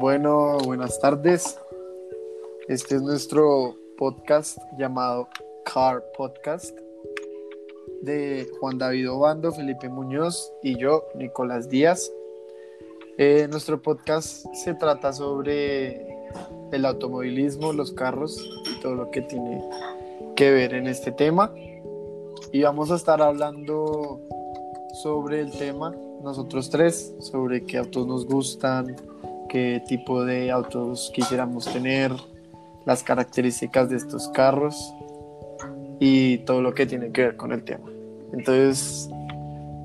Bueno, buenas tardes. Este es nuestro podcast llamado Car Podcast de Juan David Obando, Felipe Muñoz y yo, Nicolás Díaz. Eh, nuestro podcast se trata sobre el automovilismo, los carros y todo lo que tiene que ver en este tema. Y vamos a estar hablando sobre el tema, nosotros tres, sobre qué autos nos gustan, qué tipo de autos quisiéramos tener, las características de estos carros y todo lo que tiene que ver con el tema. Entonces,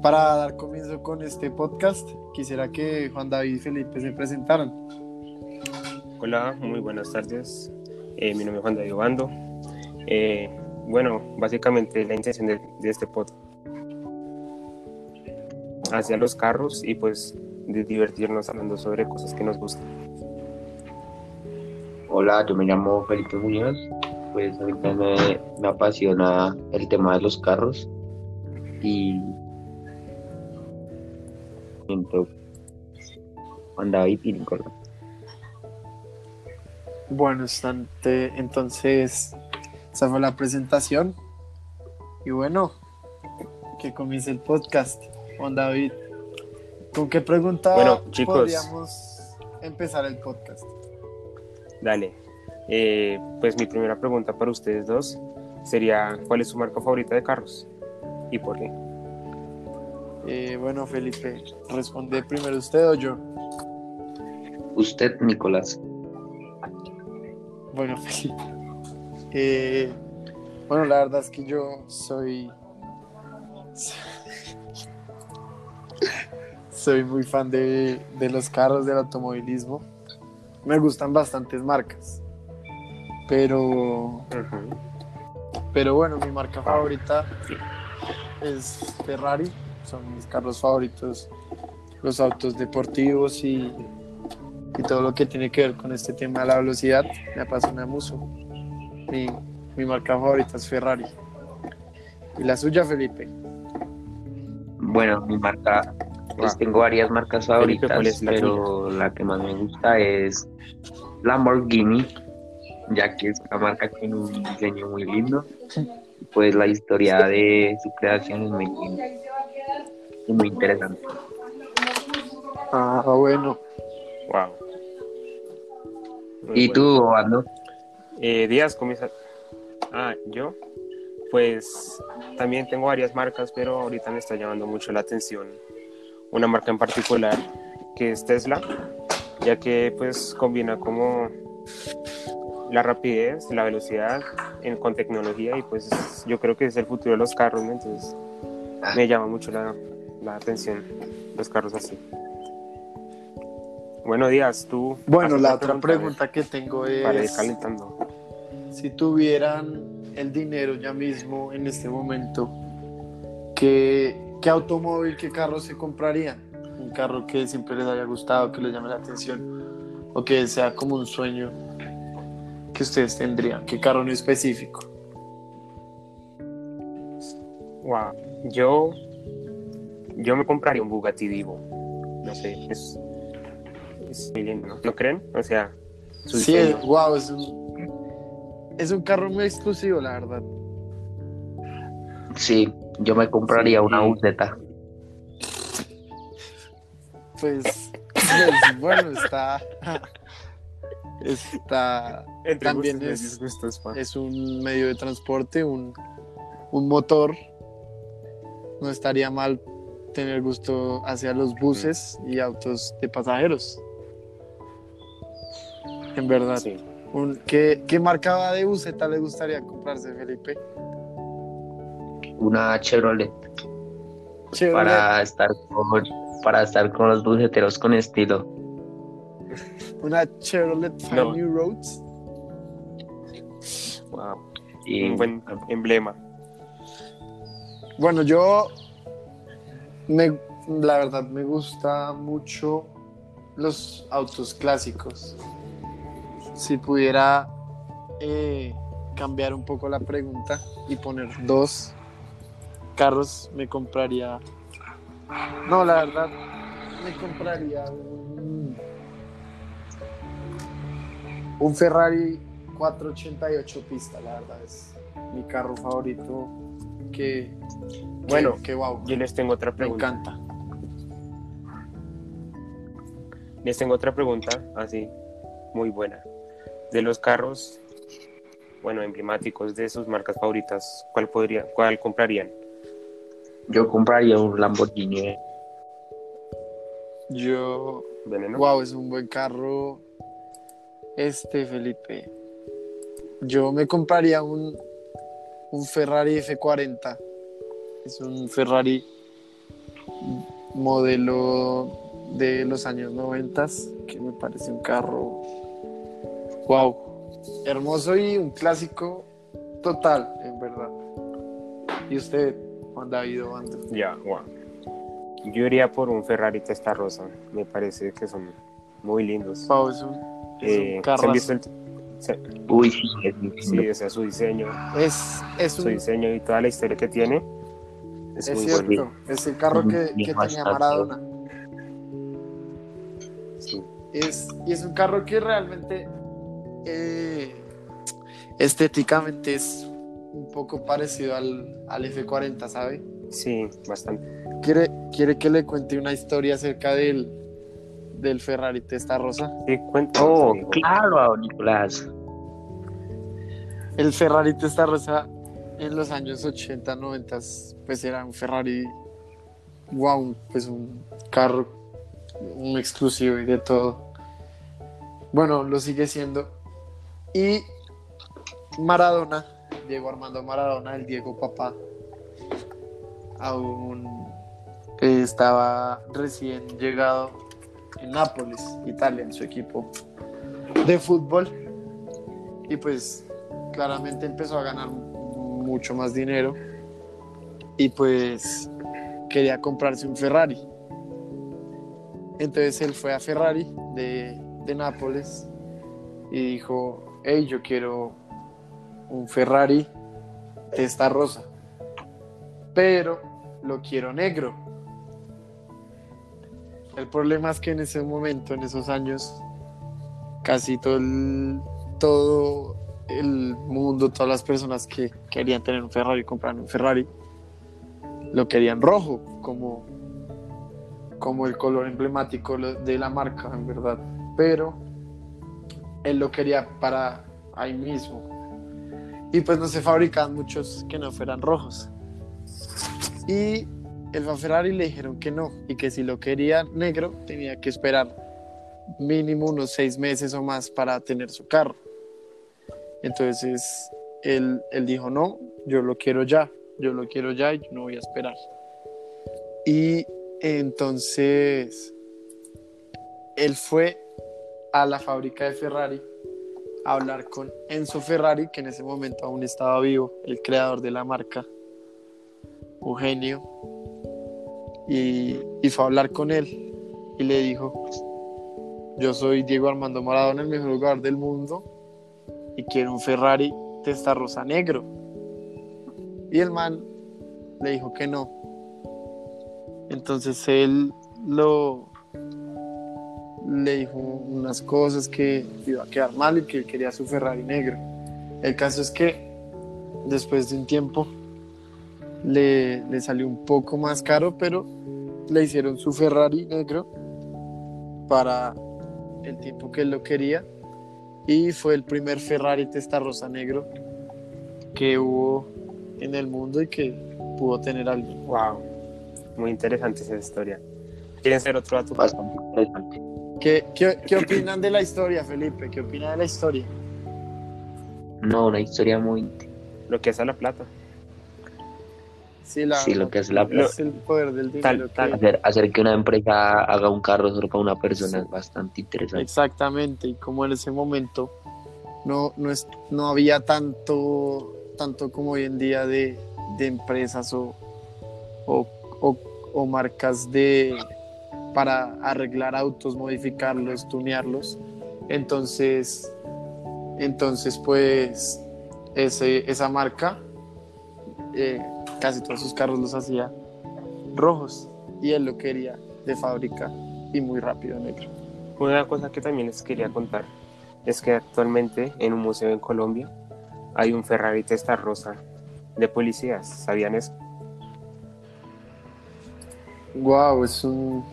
para dar comienzo con este podcast, quisiera que Juan David y Felipe se presentaran. Hola, muy buenas tardes. Eh, mi nombre es Juan David Obando. Eh, bueno, básicamente la intención de, este podcast hacia los carros y pues de divertirnos hablando sobre cosas que nos gustan. Hola, yo me llamo Felipe Muñoz. Pues ahorita me, me apasiona el tema de los carros y siento Juan David y Nicolás. Bueno, estante, entonces, esa fue la presentación. Y bueno, que comience el podcast. Juan David, ¿con qué pregunta Bueno, chicos. podríamos empezar el podcast? Dale. Eh, pues mi primera pregunta para ustedes dos sería, ¿cuál es su marca favorita de carros? ¿Y por qué? Eh, bueno, Felipe, ¿responde primero usted o yo? Usted, Nicolás. Bueno, Felipe. Eh, bueno, la verdad es que yo soy. Soy muy fan de, de los carros, del automovilismo. Me gustan bastantes marcas. Pero, pero bueno, mi marca favorita es Ferrari. Son mis carros favoritos, los autos deportivos y, y todo lo que tiene que ver con este tema de la velocidad. Me apasiona mucho. Mi, mi marca favorita es Ferrari. ¿Y la suya, Felipe? Bueno, mi marca, pues tengo varias marcas favoritas, ¿cuál es la pero la que más me gusta es Lamborghini, ya que es una marca que tiene un diseño muy lindo. Pues la historia de su creación es muy linda y muy interesante. Ah, bueno. Wow. Muy ¿Y bueno. tú, Ando? Eh, Díaz, comienza. Ah, yo. Pues también tengo varias marcas, pero ahorita me está llamando mucho la atención una marca en particular que es Tesla, ya que pues combina como la rapidez, la velocidad en- con tecnología y pues yo creo que es el futuro de los carros, ¿no? entonces me llama mucho la, la atención los carros así. Bueno, Díaz, tú. Bueno, la otra pregunta que tengo Para ir es, calentando. si tuvieran el dinero ya mismo en este momento, ¿qué, qué automóvil, qué carro se comprarían? Un carro que siempre les haya gustado, que les llame la atención, o que sea como un sueño que ustedes tendrían. ¿Qué carro en específico? Wow. Yo, yo me compraría un Bugatti Divo. No sé, es, es muy lindo, ¿no? ¿Lo creen? O sea, Sí, wow, es un, es un carro muy exclusivo, la verdad. Sí, yo me compraría Sí, una buseta. Pues, pues, bueno, está. Está. Entre también es-. Es un medio de transporte, un, un motor. No estaría mal tener gusto hacia los buses y autos de pasajeros. En verdad. Sí. Un- ¿qué, ¿Qué marca de buseta le gustaría comprarse, Felipe? Una Chevrolet. Chevrolet. para estar con para estar con los buceteros con estilo. Una Chevrolet No. New Roads. Wow. Y Un buen emblema. Bueno, yo me, la verdad me gusta mucho los autos clásicos. Si pudiera eh, cambiar un poco la pregunta y poner dos carros, me compraría. No, la verdad, me compraría un, Un Ferrari 488 pista, la verdad, es mi carro favorito. Que, Bueno, que, wow, Yo les tengo otra me pregunta. encanta. Les tengo otra pregunta, así, muy buena. De los carros, bueno, emblemáticos de sus marcas favoritas, ¿cuál podría, cuál comprarían? Yo compraría un Lamborghini. Yo, Veneno. wow, es un buen carro. Este, Felipe. Yo me compraría un, un Ferrari F40. Es un Ferrari modelo de los años 90, que me parece un carro, wow, hermoso y un clásico total, en verdad. ¿Y usted, Juan David Obando? Ya, wow. Yo iría por un Ferrari Testarossa. Me parece que son muy lindos. Wow, es un, es Eh, un ¿se han carro. visto el- se- Uy, sí, es sí, o sea, su diseño, Es, es su diseño y toda la historia que tiene es, Es muy cierto, bueno. es el carro que, tenía. Maradona. Sí. Es, y es un carro que realmente eh, estéticamente es un poco parecido al, al F40, ¿sabe? Sí, bastante. ¿Quiere, ¿Quiere que le cuente una historia acerca del, del Ferrari Testarossa? Sí, cuéntanos, Oh, claro, Nicolás. El Ferrari Testarossa en los años 80, 90, pues era un Ferrari, wow, pues un carro, un exclusivo y de todo. Bueno, lo sigue siendo. Y Maradona, Diego Armando Maradona, el Diego Papá, aún estaba recién llegado en Nápoles, Italia, en su equipo de fútbol. Y pues claramente empezó a ganar mucho más dinero y pues quería comprarse un Ferrari. Entonces él fue a Ferrari de, de Nápoles y dijo, hey, yo quiero un Ferrari testa rosa, pero lo quiero negro. El problema es que en ese momento, en esos años, casi todo el, todo el mundo, todas las personas que querían tener un Ferrari, comprar un Ferrari, lo querían rojo, como, como el color emblemático de la marca, en verdad. Pero él lo quería para ahí mismo. Y pues no se fabricaban muchos que no fueran rojos. Y el a Ferrari le dijeron que no, y que si lo quería negro tenía que esperar mínimo unos seis meses o más para tener su carro. Entonces él, él dijo, no, yo lo quiero ya, yo lo quiero ya y no voy a esperar. Y entonces él fue a la fábrica de Ferrari hablar con Enzo Ferrari, que en ese momento aún estaba vivo, el creador de la marca, Eugenio, y, y fue a hablar con él y le dijo, yo soy Diego Armando Maradona, el mejor jugador del mundo, y quiero un Ferrari Testarossa negro. Y el man le dijo que no. Entonces él lo le dijo unas cosas que iba a quedar mal y que él quería su Ferrari negro. El caso es que después de un tiempo le, le salió un poco más caro, pero le hicieron su Ferrari negro para el tiempo que él lo quería y fue el primer Ferrari Testarossa negro que hubo en el mundo y que pudo tener alguien. Wow, muy interesante esa historia. ¿Quieren ser otro dato? Bastante interesante. ¿Qué, qué, qué opinan de la historia, Felipe? ¿Qué opina de la historia? No, una historia muy. Lo que es a la plata. Sí, la, Sí, lo que es la es el poder del Tal- dinero. que- tal- Hacer, hacer que una empresa haga un carro solo para una persona Sí. es bastante interesante. Exactamente, y como en ese momento no, no, es, no había tanto, tanto como hoy en día de, de empresas o, o, o- o marcas de para arreglar autos, modificarlos, tunearlos. Entonces, entonces pues ese, esa marca eh, casi todos sus carros los hacía rojos y él lo quería de fábrica y muy rápido negro. Una cosa que también les quería contar es que actualmente en un museo en Colombia hay un Ferrari Testarossa de policías. ¿Sabían eso? Wow, es un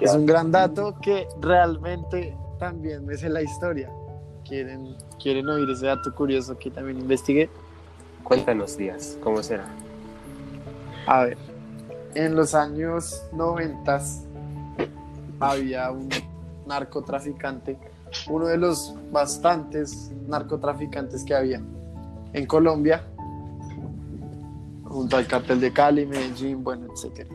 es un gran dato que realmente también me sé la historia. ¿Quieren, quieren oír ese dato curioso que también investigué? Cuéntanos, Díaz, ¿cómo será? A ver, en los años 90 había un narcotraficante, uno de los bastantes narcotraficantes que había en Colombia, junto al cartel de Cali, Medellín, bueno, etc.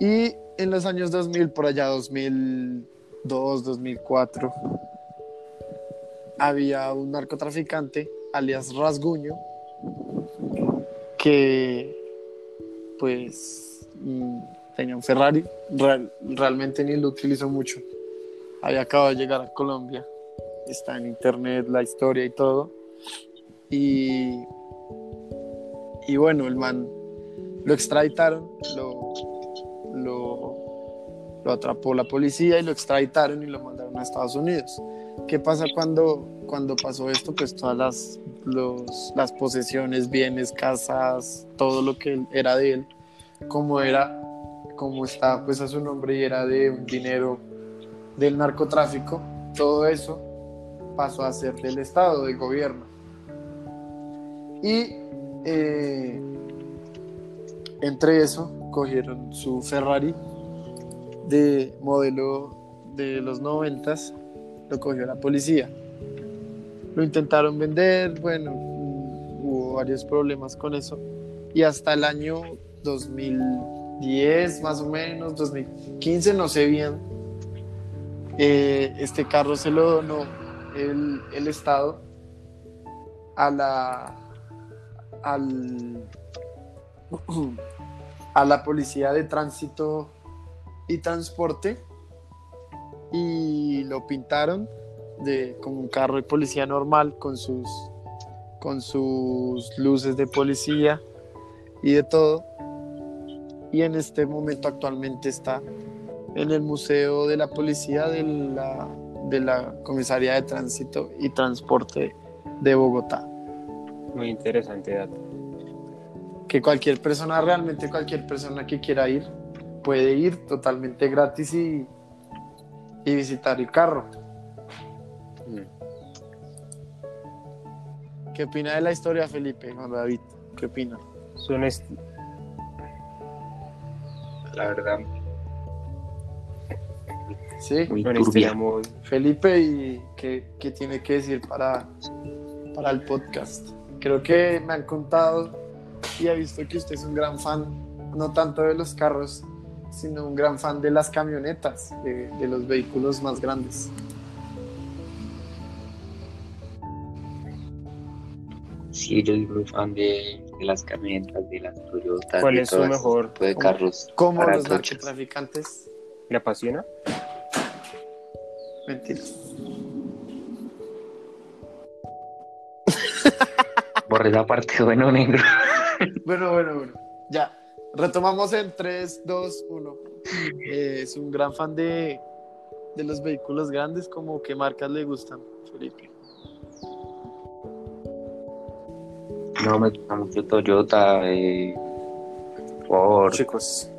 Y en los años 2000, por allá 2002, 2004, había un narcotraficante, alias Rasguño, que pues mm, tenía un Ferrari, Real- realmente ni lo utilizó mucho. Había acabado de llegar a Colombia, está en internet la historia y todo. Y, y bueno, el man lo extraditaron, lo, lo, lo atrapó la policía y lo extraditaron y lo mandaron a Estados Unidos. ¿Qué pasa cuando, cuando pasó esto? Pues todas las, los- las posesiones, bienes, casas, todo lo que era de él, como era, como está pues a su nombre y era de un dinero del narcotráfico, todo eso pasó a ser del Estado, del gobierno. Y eh, entre eso cogieron su Ferrari de modelo de los noventas, lo cogió la policía. Lo intentaron vender, bueno, hubo varios problemas con eso. Y hasta el año 2010, más o menos, 2015, no sé bien, eh, este carro se lo donó el, el Estado a la al, a la policía de tránsito y transporte y lo pintaron de como un carro de policía normal con sus con sus luces de policía y de todo y en este momento actualmente está en el museo de la policía de la de la comisaría de tránsito y transporte de Bogotá Muy interesante dato. que cualquier persona, realmente cualquier persona que quiera ir, puede ir totalmente gratis y, y visitar el carro. Mm. ¿Qué opina de la historia, Felipe? Juan David, ¿qué opina? La verdad, Sí, muy turbia. muy, Felipe, ¿y qué, qué tiene que decir para, para el podcast? Creo que me han contado y he visto que usted es un gran fan, no tanto de los carros, sino un gran fan de las camionetas, de, de los vehículos más grandes. Sí, yo soy muy fan de, de las camionetas, de las Toyotas, ¿Cuál de es su mejor- tipo de ¿Cómo? carros. Como para los narcotraficantes. ¿Le apasiona? Mentiras. Borré esa parte, bueno, negro. Bueno, bueno, bueno. Ya. Retomamos en 3, 2, 1. Eh, es un gran fan de, de los vehículos grandes. como qué marcas le gustan, Felipe? No, me gusta mucho Toyota, eh, Ford, Chicos,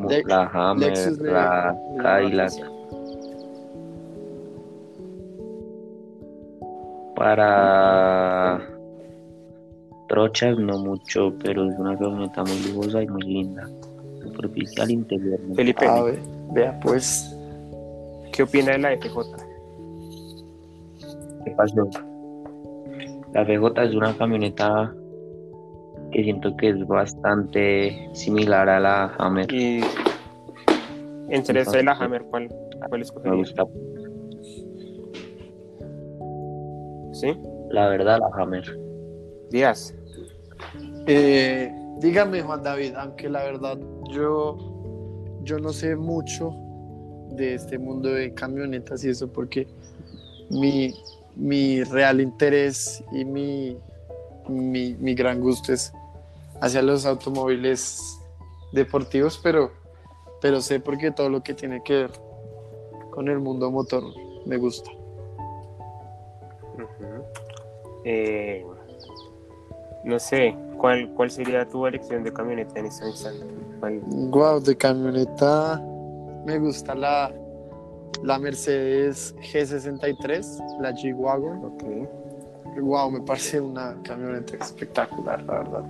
Lex- la Hammer, Lexus de- la Cadillac. Para trochas no mucho, pero es una camioneta muy lujosa y muy linda. Superficial interior. ¿no? Felipe, A ver, vea pues. ¿qué opina de la FJ? ¿Qué pasó? La FJ es una camioneta que siento que es bastante similar a la Hammer. Y entre y la Hammer, ¿cuál, cuál Me gusta, ¿Sí? la verdad, la Hammer. Díaz, Eh, dígame, Juan David, aunque la verdad yo, yo no sé mucho de este mundo de camionetas y eso porque mi, mi real interés y mi, mi, mi gran gusto es hacia los automóviles deportivos, pero, pero sé porque todo lo que tiene que ver con el mundo motor me gusta. Eh, no sé, ¿cuál, ¿cuál sería tu elección de camioneta en este instante? ¿Cuál- Wow, de camioneta me gusta la, la Mercedes G63, la G-Wagon. ok, Wow, me parece una camioneta espectacular, la verdad.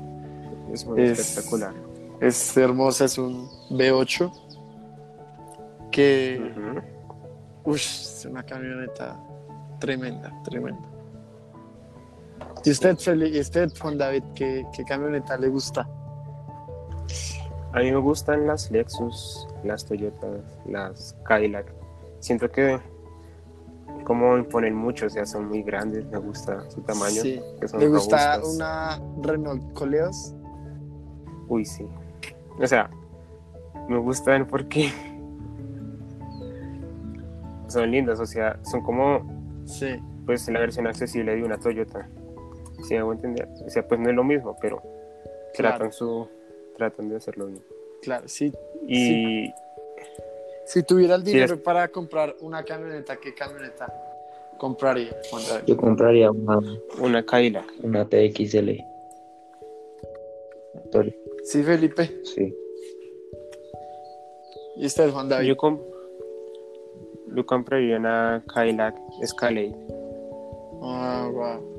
Es muy Es- espectacular. Es hermosa, es un V8 que ush, es una camioneta tremenda, tremenda. ¿Y usted, y usted Juan David, qué, qué camioneta le gusta? A mí me gustan las Lexus, las Toyota, las Cadillac. Siento que como imponen mucho, o sea, son muy grandes, me gusta su tamaño. Sí. que son ¿Le gusta robustas. una Renault Coleos? Uy, sí. O sea, me gustan porque son lindas, o sea, son como Sí. pues la versión accesible de una Toyota. Si me hago entender. O sea, pues no es lo mismo, pero Claro. tratan su tratan de hacerlo bien. Claro, sí. Y Si tuviera el Sí, dinero es- para comprar una camioneta, ¿qué camioneta compraría? Juan? Yo compraría una, una Cadillac. una TXL. Sí, Felipe. Sí. ¿Y usted, Juan David? Yo, com- yo compraría una Cadillac Escalade. Ah, wow.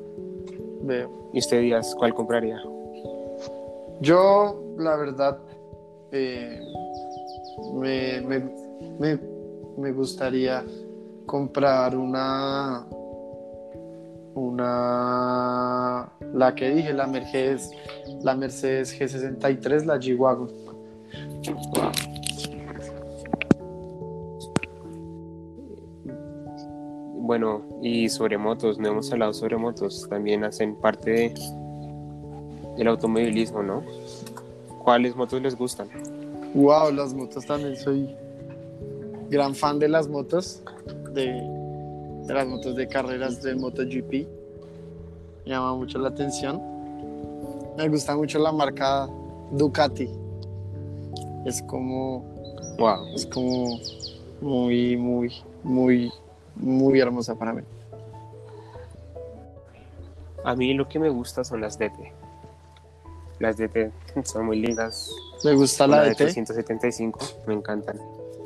Veo. ¿Y usted, Díaz, cuál compraría? Yo, la verdad, eh, me, me, me, me gustaría comprar una. Una. La que dije, la Mercedes, la Mercedes G63, la G-Wagon. Bueno, y sobre motos, no hemos hablado sobre motos, también hacen parte de, del automovilismo, ¿no? ¿Cuáles motos les gustan? Wow, las motos también soy gran fan de las motos, de, de las motos de carreras del MotoGP. Me llama mucho la atención. Me gusta mucho la marca Ducati. Es como, Wow. es como muy, muy, muy, muy hermosa para mí. A mí lo que me gusta son las DT. Las DT son muy lindas. Me gusta la Una de DT. 375, me encantan.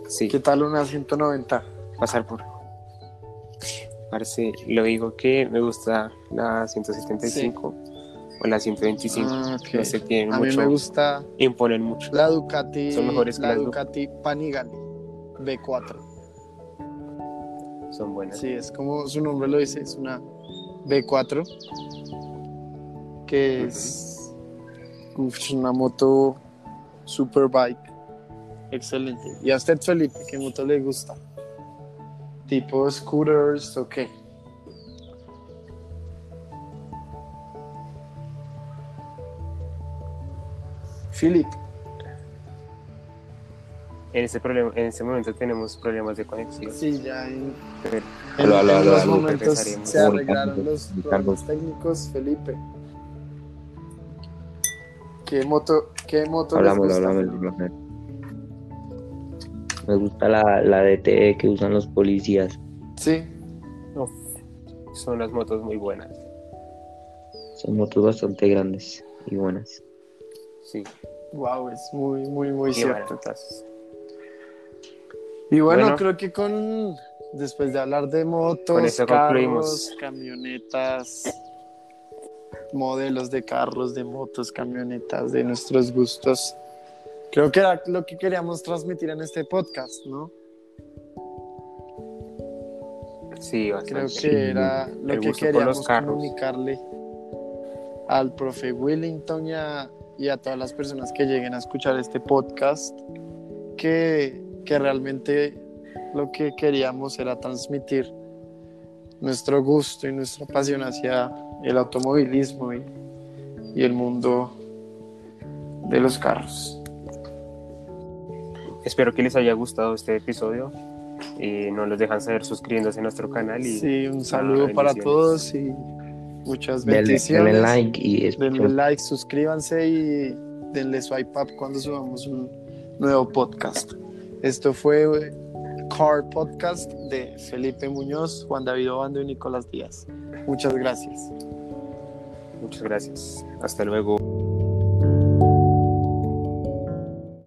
Sí, ¿Qué tal una 190? pasar por. Parece, lo digo que me gusta la 175 o la 125. Ah. No sé, tienen A mí mucho, me gusta imponen mucho. la Ducati, Son mejores que la las Du- Ducati Panigale B4. Son buenas. Sí, es como su nombre lo dice, es una B4 que es uf, una moto superbike excelente. ¿Y a usted, Felipe, qué moto le gusta? ¿Tipo scooters o qué? Philip, En este problema, en este momento tenemos problemas de conexión. sí, ya en, pero en, los momentos se arreglaron los problemas técnicos, Felipe. ¿Qué moto, qué moto les Hablamos, gusta, hablamos. Me gusta la, la DTE que usan los policías. Sí, Uf, son las motos muy buenas. Son motos bastante grandes y buenas. Sí, wow, es muy, muy, muy y cierto. baratas. Y bueno, Bueno. creo que con después de hablar de motos, carros, camionetas, modelos de carros, de motos, camionetas, de nuestros gustos, creo que era lo que queríamos transmitir en este podcast, ¿no? Sí, Creo bastante. que era lo que queríamos comunicarle al profe Willington y a, y a todas las personas que lleguen a escuchar este podcast, que, que realmente lo que queríamos era transmitir nuestro gusto y nuestra pasión hacia el automovilismo y, y el mundo de los carros. Espero que les haya gustado este episodio. Y no los dejan saber suscribiéndose a nuestro canal. Y Sí, un saludo para todos y muchas bendiciones. denle like y Denle escuchen. like, suscríbanse y denle swipe up cuando subamos un nuevo podcast. Esto fue Car Podcast de Felipe Muñoz, Juan David Obando y Nicolás Díaz. Muchas gracias. Muchas gracias. Hasta luego.